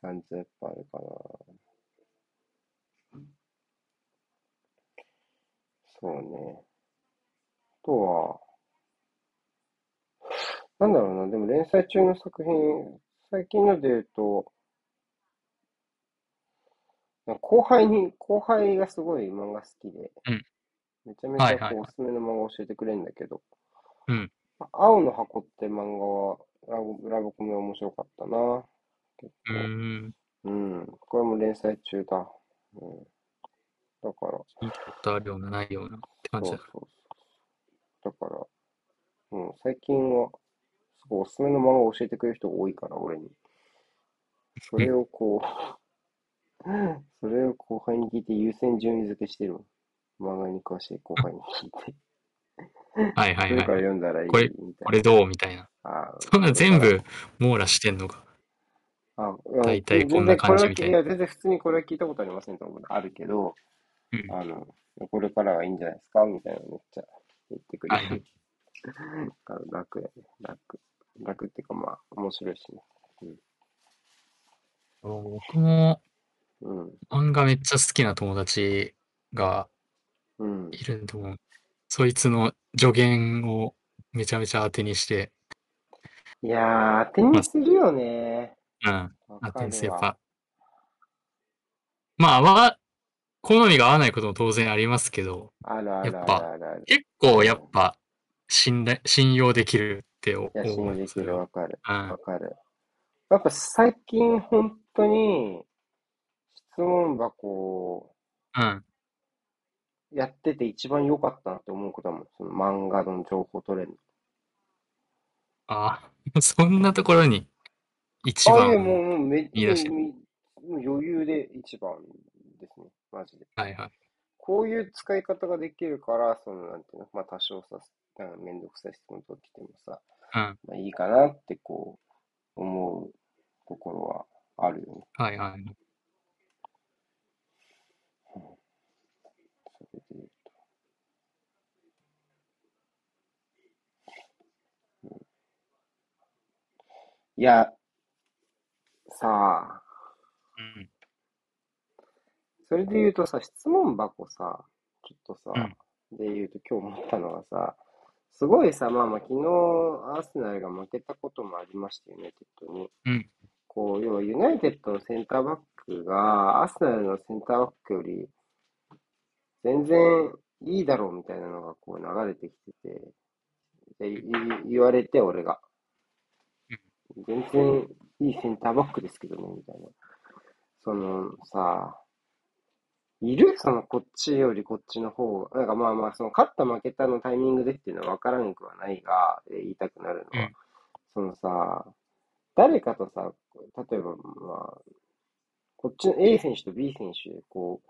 感じはやっぱあるかな。そうね。あとは、なんだろうな、でも連載中の作品、最近ので言うと、後輩に、後輩がすごい漫画好きで、うんめちゃめちゃこうおすすめの漫画教えてくれるんだけど、うん青の箱って漫画はラブラブコメ面白かったな。結うーん。構。うん。これも連載中だ。うん。だから、聞いたことあるような、ないようなって感じだ。そうそうそう。だから、うん、最近は、すごいおすすめの漫画を教えてくれる人が多いから、俺に。それをこう、それを後輩に聞いて優先順位付けしてる。漫画に詳しい後輩に聞いて。はいはいはい。読んだらいいこれこれどうみたいな。な。ああそんな全部網羅してんのか。あ、大体こんな感じみたいなな。全然普通にこれは聞いたことありませんと思うあるけど、うんあの、これからはいいんじゃないですかみたいなのめっちゃ言ってくれ。楽やね。楽。楽っていうかまあ、面白いしね。僕もうん。漫画めっちゃ好きな友達がうん。いるんで、もうそいつの助言をめちゃめちゃ当てにして、いやー、当てにするよね。うん、わ当。てにするやっぱ。まあ、わ、好みが合わないことも当然ありますけど、あるあやっぱ。結構やっぱ信頼、信用できるって思いや、信用う。できる、わかる。うんわ。かる。やっぱ最近本当に質問箱をうん。やってて一番良かったなって思うことはもん。その漫画の情報取れるああ、そんなところに一いや、番を。もう、もうめ、見出してるもうもう余裕で一番ですね。マジで。はいはい。こういう使い方ができるから、その、なんていうの、まあ多少さ、なんかめんどくさい質問取ってきてもさ、うん。まあいいかなってこう、思うところはあるよね。はいはい。それで言うと。うんいや、さあ、うん。そそれで言うとさ、質問箱さ、ちょっとさ、うんで言うと今日思ったのがさ、すごいさ、まあまあ昨日アーセナルが負けたこともありましたよね、テッドに。うん。こう、要はユナイテッドのセンターバックが、アーセナルのセンターバックより、全然いいだろうみたいなのがこう流れてきてて、でい言われて、俺が。全然いいセンターバックですけどね、みたいな。そのさ、いる？そのこっちよりこっちの方が。なんかまあまあ、その勝った負けたのタイミングでっていうのは分からんくはないが、えー言いたくなるのは。うんそのさ、誰かとさ、例えばまあ、こっちの A 選手と B 選手でこう、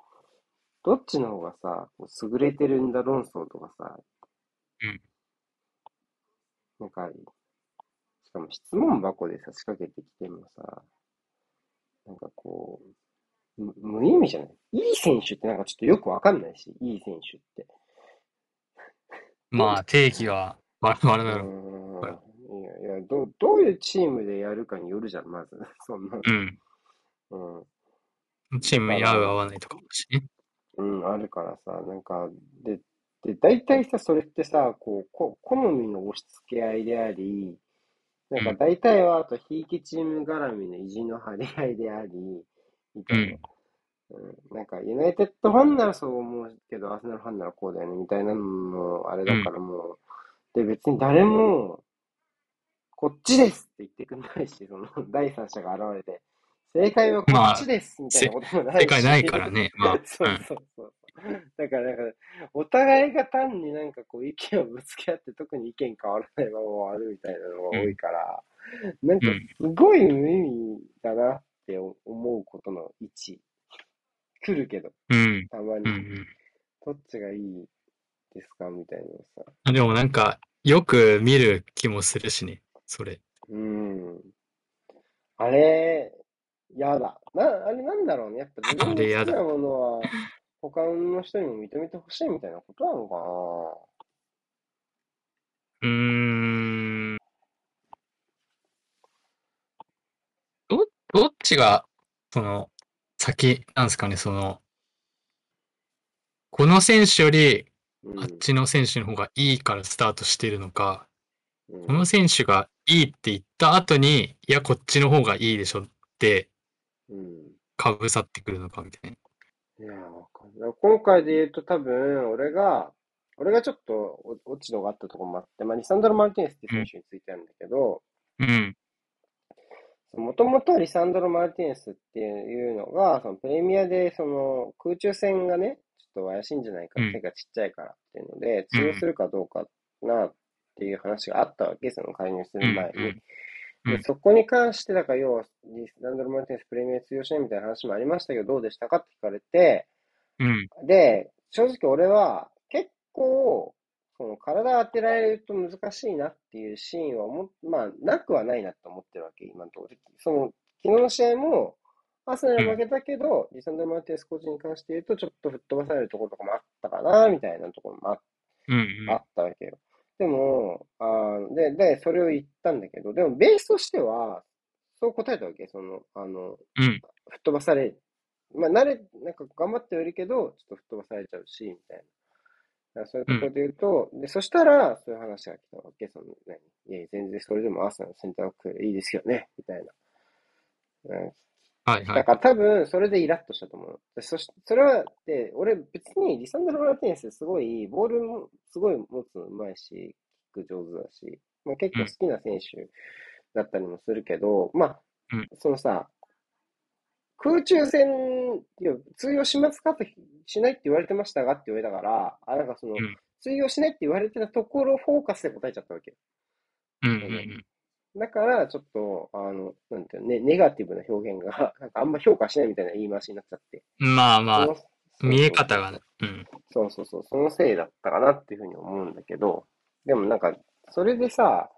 どっちの方がさ、こう優れてるんだ論争とかさ、うんなんか、しかも質問箱でさ、仕掛けてきてもさ、なんかこう、む無意味じゃないいい選手ってなんかちょっとよくわかんないし、いい選手って。まあ、定義はバラバラだろう。いや、いや、どう、どういうチームでやるかによるじゃん、まず。そんな。うん。うん。チームに合う合わないとかもしね。うん、あるからさ、なんか、で、で、大体さ、それってさ、こう、こ好みの押し付け合いであり、なんか大体は、あと、ひいきチーム絡みの意地の張り合いであり、みたいな。うん、なんか、ユナイテッドファンならそう思うけど、アーセナルファンならこうだよね、みたいなのも、あれだからもう、で、別に誰も、こっちですって言ってくんないし、その、第三者が現れて、正解はこっちですみたいなこともないし。正解ないからね。まあ、そうそうそう。だから、なんか、お互いが単になんかこう意見をぶつけ合って特に意見変わらないまま終わるみたいなのが多いから、なんかすごい無意味だなって思うことの位置。来るけど、うん。たまに。うんうん。どっちがいいですかみたいなのさ。あでもなんか、よく見る気もするしね、それ。うん。あれ、やだ。な、あれなんだろうね。やっぱ自分の好きなものは、他の人にも認めてほしいみたいなことなのかうーん。ど、どっちが、その、先なんですかね、その、この選手より、な。あっちの選手の方がいいからスタートしているのか、うん、この選手がいいって言った後に、いや、こっちの方がいいでしょって、うん。かぶさってくるのかみたいな。いや、わかんない。今回で言うと多分、俺が、俺がちょっとお落ち度があったところもあって、まあ、リサンドロ・マルティネスっていう選手についてなんだけど、うん。もともとリサンドロ・マルティネスっていうのが、そのプレミアでその空中戦がね、ちょっと怪しいんじゃないか、うん手がちっちゃいからっていうので、通用するかどうかなっていう話があったわけ、その介入すうんる前に。うんでそこに関して、だから要は、リサンドロ・マルティネスプレミア通用しないみたいな話もありましたけど、どうでしたかって聞かれて、うん。で、正直俺は結構、その体当てられると難しいなっていうシーンはも、まあ、なくはないなと思ってるわけ、今のところ。その、昨日の試合も、アーセナル負けたけど、リサンドル・マルティネスコーチに関して言うと、ちょっと吹っ飛ばされるところとかもあったかな、みたいなところもあっうんあったわけよ。でも、あーで、で、それを言ったんだけど、でもベースとしては、そう答えたわけ？その、あの、うん。うん。吹っ飛ばされ、まあ、慣れ、なんか頑張ってはいるけど、ちょっと吹っ飛ばされちゃうし、みたいな。そういうところで言うと、で、そしたら、そういう話が来たわけ？その、何？いや、全然それでもアーセナルのセンターバックいいですよね、みたいな。うんはいはい。だから多分、それでイラッとしたと思う。でそし、それは、で、俺別にリサンドロ・マルティネスすごい、ボールもすごい持つのうまいし、キック上手だし、まあ、結構好きな選手だったりもするけど、まあうん、そのさ、空中戦、いや通用しますかとしないって言われてましたがって言われたから、あ、なんかそのうん、通用しないって言われてたところフォーカスで答えちゃったわけ。よ。うんうんだから、ちょっと、あの、なんていうのね、ネガティブな表現が、なんかあんま評価しないみたいな言い回しになっちゃって。うん。まあまあ見え方がね。うん。そうそうそう、そのせいだったかなっていうふうに思うんだけど、でもなんか、それでさ、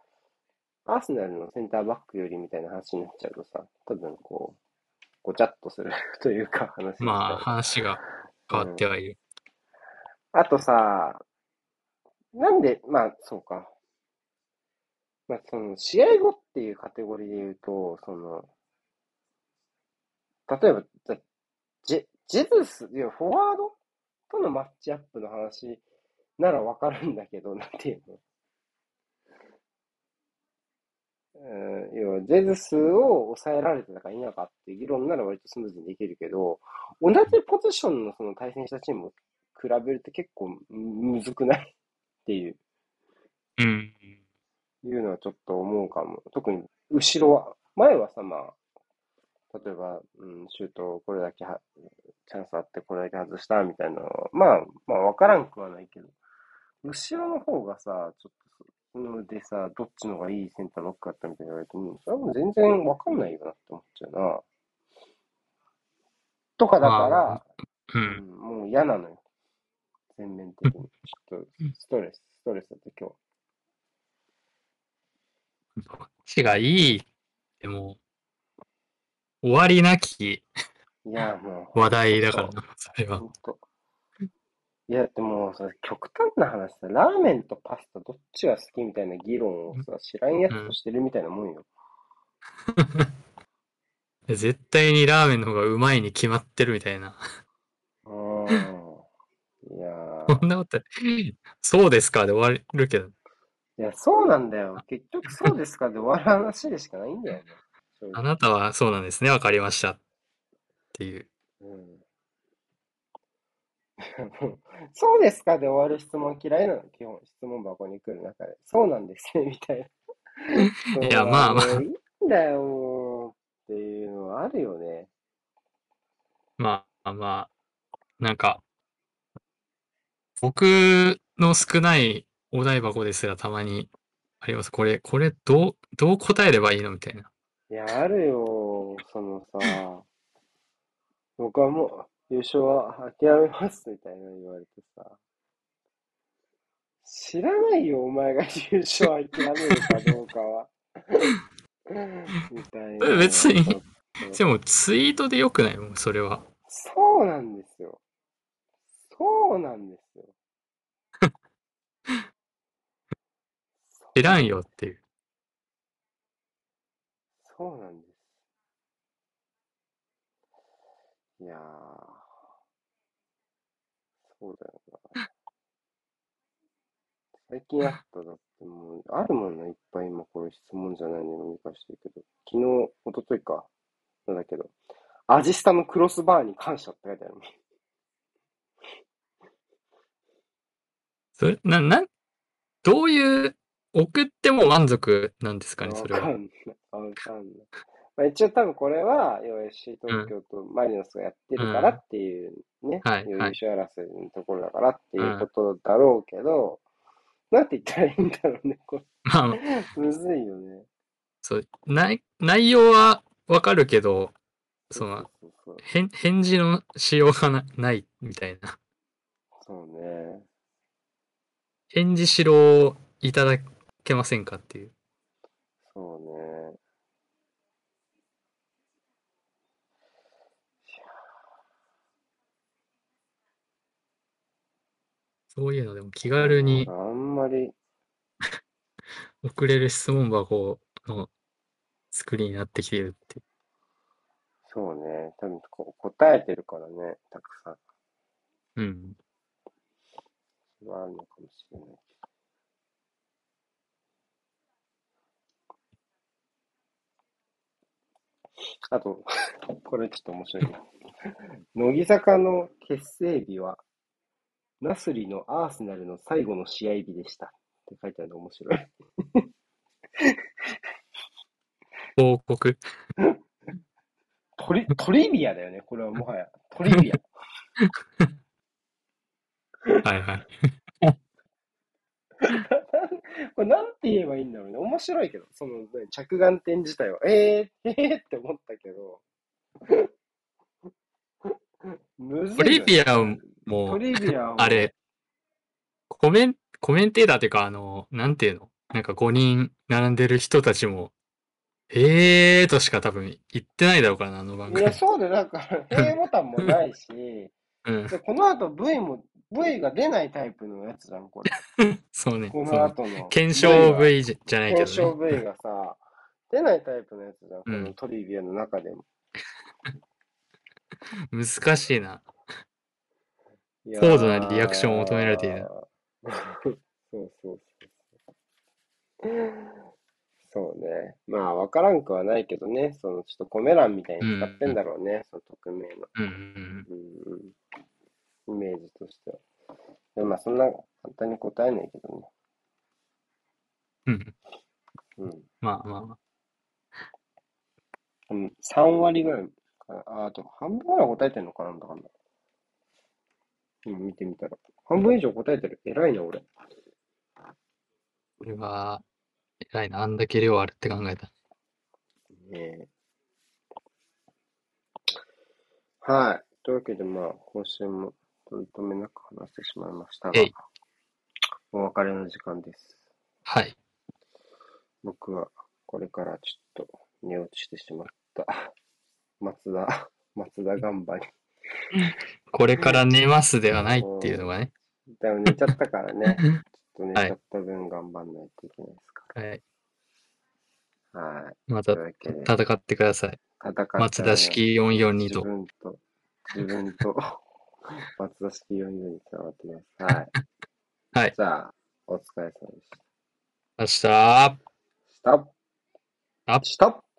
アーセナルのセンターバックよりみたいな話になっちゃうとさ、多分こう、ごちゃっとする というか話まあ、話が変わってはいる。あとさ、なんで、まあ、そうか。まあ、その、試合後っていうカテゴリーで言うと、その、例えば、ジェ、ジェズス、いや、フォワードとのマッチアップの話ならわかるんだけど、なんていうの？うん、要は、ジェズスを抑えられてたか否かっていう議論なら割とスムーズにできるけど、同じポジションのその対戦したチームを比べると結構むずくない？っていう、うん。いうのはちょっと思うかも。特に後ろは、前はさ、まあ、例えば、うん、シュートこれだけは、チャンスあってこれだけ外したみたいなのは、まあ、まあわからんくはないけど、後ろの方がさ、ちょっとそのでさ、どっちの方がいいセンターバックだったみたいに言われても、それはもう全然わかんないよなって思っちゃうな。とかだから、う。うんん、もう嫌なのよ。全面的に。ちょっとストレス、ストレスだって今どっちがいいでも、終わりなき日。いや、もう。話題だからな、それは。いや、でもさ、極端な話さ、ラーメンとパスタどっちが好きみたいな議論をさ、知らんやつとしてるみたいなもんよ。絶対にラーメンの方がうまいに決まってるみたいな。うん。いやー そんなこと、そうですかで終わるけど。いや、そうなんだよ。結局そうですかで終わる話でしかないんだよね。あなたはそうなんですね。わかりました。っていう。うん。そうですかで終わる質問嫌いなの。基本、質問箱に来る中で。そうなんですね、みたいな。いやまあまあいいんだよ。っていうのはあるよね。まあまあ、なんか、僕の少ないお題箱ですらたまにあります。これ、これどう、どう答えればいいのみたいな。いや、あるよ。そのさ、僕はもう優勝は諦めますみたいなの言われてさ。知らないよ、お前が優勝は諦めるかどうかは。みたいな。別にでもツイートでよくない？もん、それは。そうなんですよ。そうなんですよ。知らんよっていう。そうなんです。いやー、そうだよな。最近あっただってもう、あるもんな、いっぱい今これ質問じゃないのに見返してるけど、昨日、一昨日か、なんだけど、アジスタのクロスバーに感謝って書いてあるもん。それ、な、な、どういう、送っても満足なんですかね、それは。わかんない。わかんない。まあ、一応多分これは、要は FC 東京とマリノスがやってるからっていうね、はい優はい勝争いのところだからっていうことだろうけど、なんて言ったらいいんだろうね、こまあ、れ。むずいよね。そう、内、内容はわかるけど、その、返、返事のしようがなないみたいな。そうね。返事しろいただけませんかっていう。そうね。そういうのでも気軽にあんまり、送れる質問箱の作りになってきているって。そうね。多分こ答えてるからね、たくさん。うん。それはあるのかもしれないけど。あと、これちょっと面白いな。乃木坂の結成日は、ナスリのアーセナルの最後の試合日でした。って書いてあるの面白い。報告。トリ、トリビアだよね。これはもはや。トリビア。はいはい。これなんて言えばいいんだろうね。面白いけど、そのね着眼点自体は、えー、えーって思ったけど。むずいトリビアトも、リビアをあれ、コメン、コメンテーターっていうか、あの、なんていうの？なんか5人並んでる人たちも、へーとしか多分言ってないだろうからな、あの番組いや、。そうで、だから、A ボタンもないし、うん。でこの後 V も、V が出ないタイプのやつじゃん、これ。そうね。この後の。検証 V じゃないけ検証どね。V がさ、出ないタイプのやつじゃん、こうんのトリビアの中でも。難しいな。高度なリアクションを求められている。そうそうそう。そうね。まあ、わからんくはないけどね。その、ちょっとコメ欄みたいに使ってんだろうね。その匿名の。うんうんうんうん。イメージとしては。でもまあ、そんな簡単に答えないけどね。うん。うん。うん。まあまあまあ。うん、3割ぐらいかな。あ、あと半分ぐらい答えてんのかな、だかんだ。うん、見てみたら。半分以上答えてる。偉いな、俺。これは、偉いな。あんだけ量あるって考えた。ねえはい。というわけで、まあ、今週も取り留めなく話してしまいましたがえい、お別れの時間です。はい。僕はこれからちょっと寝落ちしてしまった。松田、松田頑張り。これから寝ますではないっていうのがね。でも寝ちゃったからね。ちょっと寝ちゃった分頑張んないといけないですかはい。ら。はい。またというわけで、戦ってください。戦って松田式442と。自分と、自分と、松田式4人につながってます。はい。はい。じゃあ、お疲れ様でした。明日、ストップアップストップ